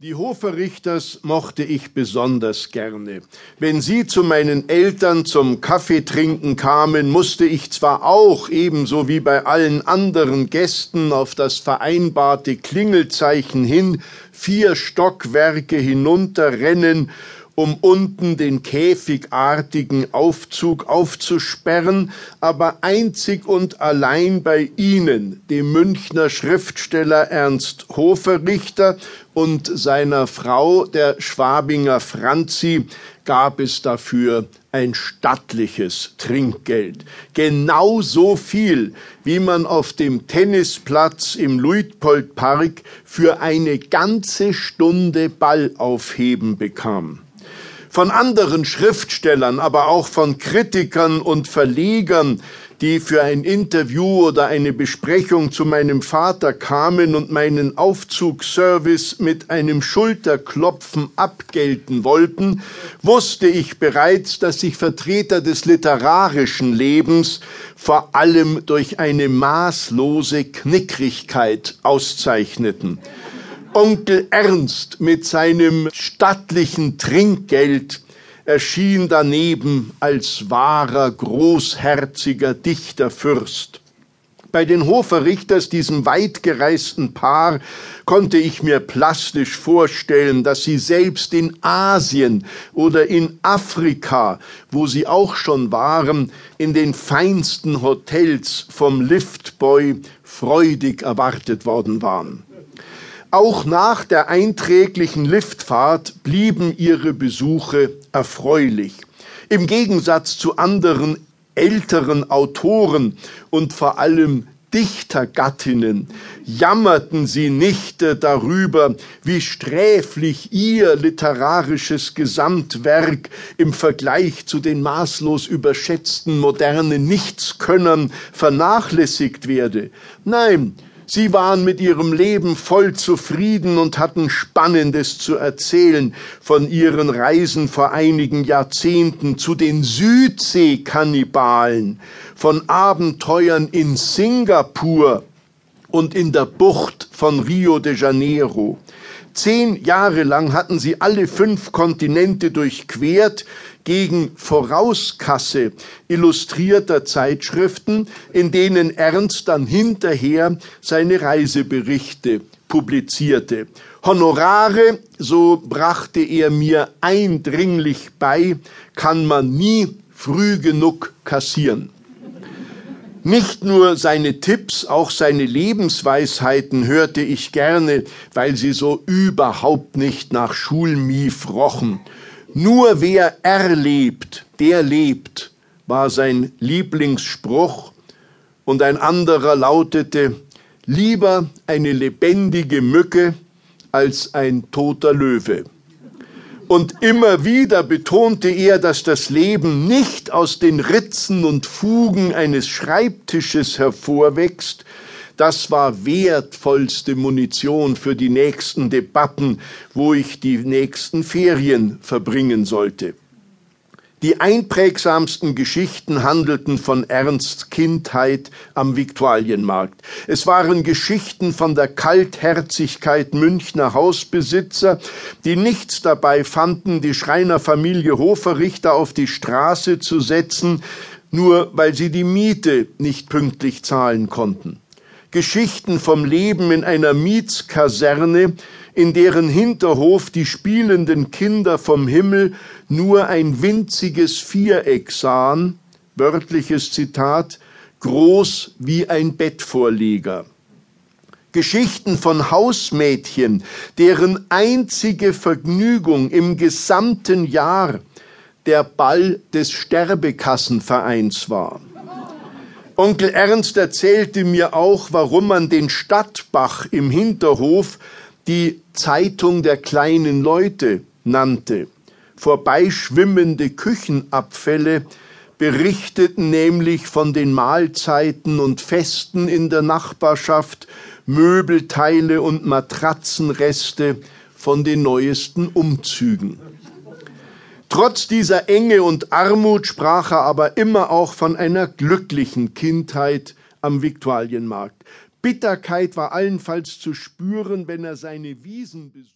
Die Hoferrichters mochte ich besonders gerne. Wenn sie zu meinen Eltern zum Kaffeetrinken kamen, musste ich zwar auch ebenso wie bei allen anderen Gästen auf das vereinbarte Klingelzeichen hin vier Stockwerke hinunterrennen um unten den käfigartigen Aufzug aufzusperren, aber einzig und allein bei Ihnen, dem Münchner Schriftsteller Ernst Hoferichter und seiner Frau, der Schwabinger Franzi, gab es dafür ein stattliches Trinkgeld. Genau so viel, wie man auf dem Tennisplatz im Luitpoldpark für eine ganze Stunde Ball aufheben bekam von anderen Schriftstellern, aber auch von Kritikern und Verlegern, die für ein Interview oder eine Besprechung zu meinem Vater kamen und meinen Aufzugsservice mit einem Schulterklopfen abgelten wollten, wusste ich bereits, dass sich Vertreter des literarischen Lebens vor allem durch eine maßlose Knickrigkeit auszeichneten. Onkel Ernst mit seinem stattlichen Trinkgeld erschien daneben als wahrer, großherziger Dichterfürst. Bei den Hoferrichters, diesem weitgereisten Paar, konnte ich mir plastisch vorstellen, dass sie selbst in Asien oder in Afrika, wo sie auch schon waren, in den feinsten Hotels vom Liftboy freudig erwartet worden waren. Auch nach der einträglichen Liftfahrt blieben ihre Besuche erfreulich. Im Gegensatz zu anderen älteren Autoren und vor allem Dichtergattinnen jammerten sie nicht darüber, wie sträflich ihr literarisches Gesamtwerk im Vergleich zu den maßlos überschätzten modernen Nichtskönnern vernachlässigt werde. Nein, Sie waren mit ihrem Leben voll zufrieden und hatten Spannendes zu erzählen von ihren Reisen vor einigen Jahrzehnten zu den Südseekannibalen, von Abenteuern in Singapur und in der Bucht von Rio de Janeiro. Zehn Jahre lang hatten sie alle fünf Kontinente durchquert, gegen Vorauskasse illustrierter Zeitschriften, in denen Ernst dann hinterher seine Reiseberichte publizierte. Honorare, so brachte er mir eindringlich bei, kann man nie früh genug kassieren. Nicht nur seine Tipps, auch seine Lebensweisheiten hörte ich gerne, weil sie so überhaupt nicht nach Schulmief rochen. Nur wer erlebt, der lebt, war sein Lieblingsspruch, und ein anderer lautete, lieber eine lebendige Mücke als ein toter Löwe. Und immer wieder betonte er, dass das Leben nicht aus den Ritzen und Fugen eines Schreibtisches hervorwächst, das war wertvollste Munition für die nächsten Debatten, wo ich die nächsten Ferien verbringen sollte. Die einprägsamsten Geschichten handelten von Ernsts Kindheit am Viktualienmarkt. Es waren Geschichten von der Kaltherzigkeit Münchner Hausbesitzer, die nichts dabei fanden, die Schreinerfamilie Hoferichter auf die Straße zu setzen, nur weil sie die Miete nicht pünktlich zahlen konnten. Geschichten vom Leben in einer Mietskaserne, in deren Hinterhof die spielenden Kinder vom Himmel nur ein winziges Viereck sahen, wörtliches Zitat, groß wie ein Bettvorleger. Geschichten von Hausmädchen, deren einzige Vergnügung im gesamten Jahr der Ball des Sterbekassenvereins war. Onkel Ernst erzählte mir auch, warum man den Stadtbach im Hinterhof die Zeitung der kleinen Leute nannte. Vorbeischwimmende Küchenabfälle berichteten nämlich von den Mahlzeiten und Festen in der Nachbarschaft, Möbelteile und Matratzenreste von den neuesten Umzügen. Trotz dieser Enge und Armut sprach er aber immer auch von einer glücklichen Kindheit am Viktualienmarkt. Bitterkeit war allenfalls zu spüren, wenn er seine Wiesen besuchte.